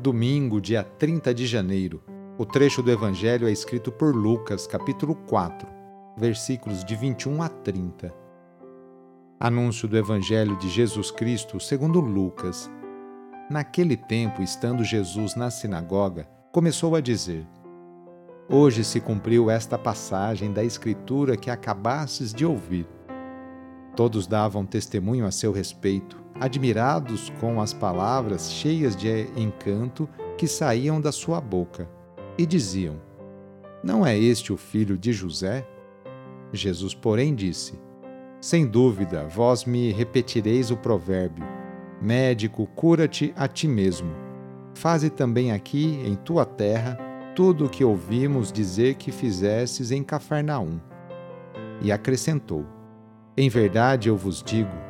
Domingo, dia 30 de janeiro. O trecho do Evangelho é escrito por Lucas, capítulo 4, versículos de 21 a 30. Anúncio do Evangelho de Jesus Cristo segundo Lucas. Naquele tempo, estando Jesus na sinagoga, começou a dizer: Hoje se cumpriu esta passagem da Escritura que acabastes de ouvir. Todos davam testemunho a seu respeito admirados com as palavras cheias de encanto que saíam da sua boca, e diziam: Não é este o filho de José? Jesus, porém, disse: Sem dúvida, vós me repetireis o provérbio: Médico, cura-te a ti mesmo. Faze também aqui, em tua terra, tudo o que ouvimos dizer que fizesses em Cafarnaum. E acrescentou: Em verdade eu vos digo,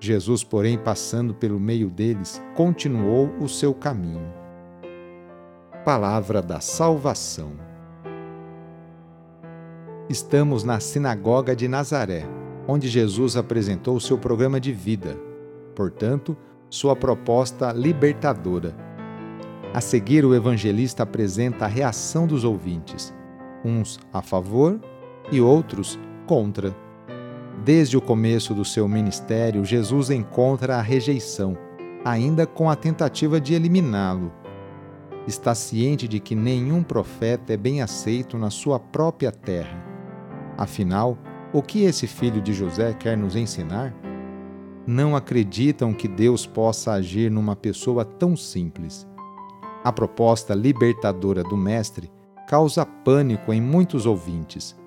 Jesus, porém, passando pelo meio deles, continuou o seu caminho. Palavra da Salvação. Estamos na Sinagoga de Nazaré, onde Jesus apresentou seu programa de vida, portanto, sua proposta libertadora. A seguir, o evangelista apresenta a reação dos ouvintes, uns a favor e outros contra. Desde o começo do seu ministério, Jesus encontra a rejeição, ainda com a tentativa de eliminá-lo. Está ciente de que nenhum profeta é bem aceito na sua própria terra. Afinal, o que esse filho de José quer nos ensinar? Não acreditam que Deus possa agir numa pessoa tão simples. A proposta libertadora do Mestre causa pânico em muitos ouvintes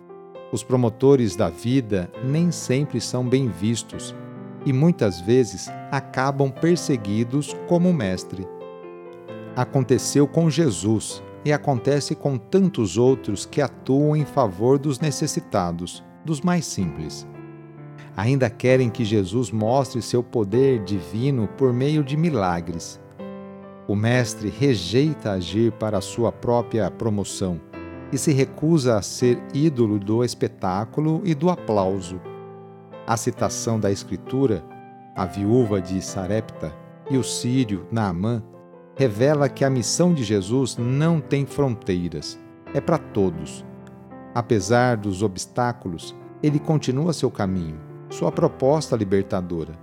os promotores da vida nem sempre são bem vistos e muitas vezes acabam perseguidos como o Mestre. Aconteceu com Jesus e acontece com tantos outros que atuam em favor dos necessitados, dos mais simples. Ainda querem que Jesus mostre seu poder divino por meio de milagres. O Mestre rejeita agir para sua própria promoção e se recusa a ser ídolo do espetáculo e do aplauso. A citação da Escritura, a viúva de Sarepta e o sírio Naamã, revela que a missão de Jesus não tem fronteiras, é para todos. Apesar dos obstáculos, ele continua seu caminho, sua proposta libertadora.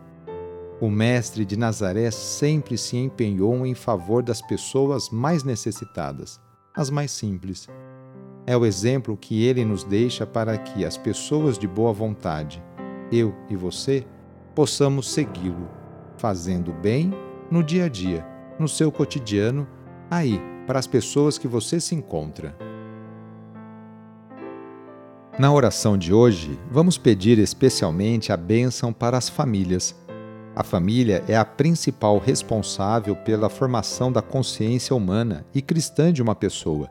O Mestre de Nazaré sempre se empenhou em favor das pessoas mais necessitadas, as mais simples é o exemplo que ele nos deixa para que as pessoas de boa vontade, eu e você, possamos segui-lo, fazendo bem no dia a dia, no seu cotidiano, aí, para as pessoas que você se encontra. Na oração de hoje, vamos pedir especialmente a bênção para as famílias. A família é a principal responsável pela formação da consciência humana e cristã de uma pessoa.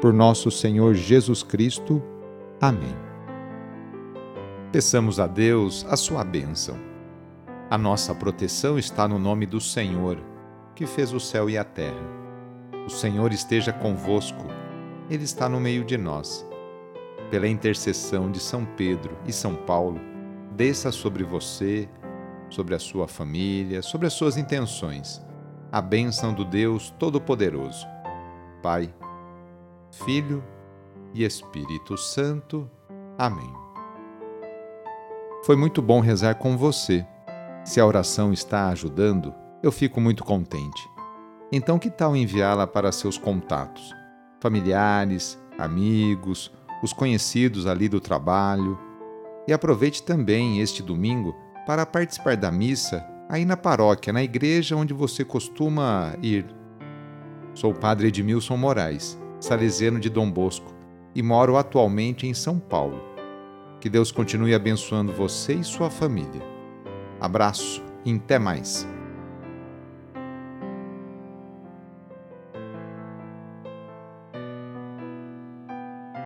Por nosso Senhor Jesus Cristo. Amém. Peçamos a Deus a sua bênção. A nossa proteção está no nome do Senhor, que fez o céu e a terra. O Senhor esteja convosco, Ele está no meio de nós pela intercessão de São Pedro e São Paulo, desça sobre você, sobre a sua família, sobre as suas intenções, a bênção do Deus Todo-Poderoso. Pai, Filho e Espírito Santo. Amém. Foi muito bom rezar com você. Se a oração está ajudando, eu fico muito contente. Então, que tal enviá-la para seus contatos, familiares, amigos, os conhecidos ali do trabalho. E aproveite também este domingo para participar da missa aí na paróquia, na igreja onde você costuma ir. Sou o padre Edmilson Moraes, salesiano de Dom Bosco, e moro atualmente em São Paulo. Que Deus continue abençoando você e sua família. Abraço e até mais.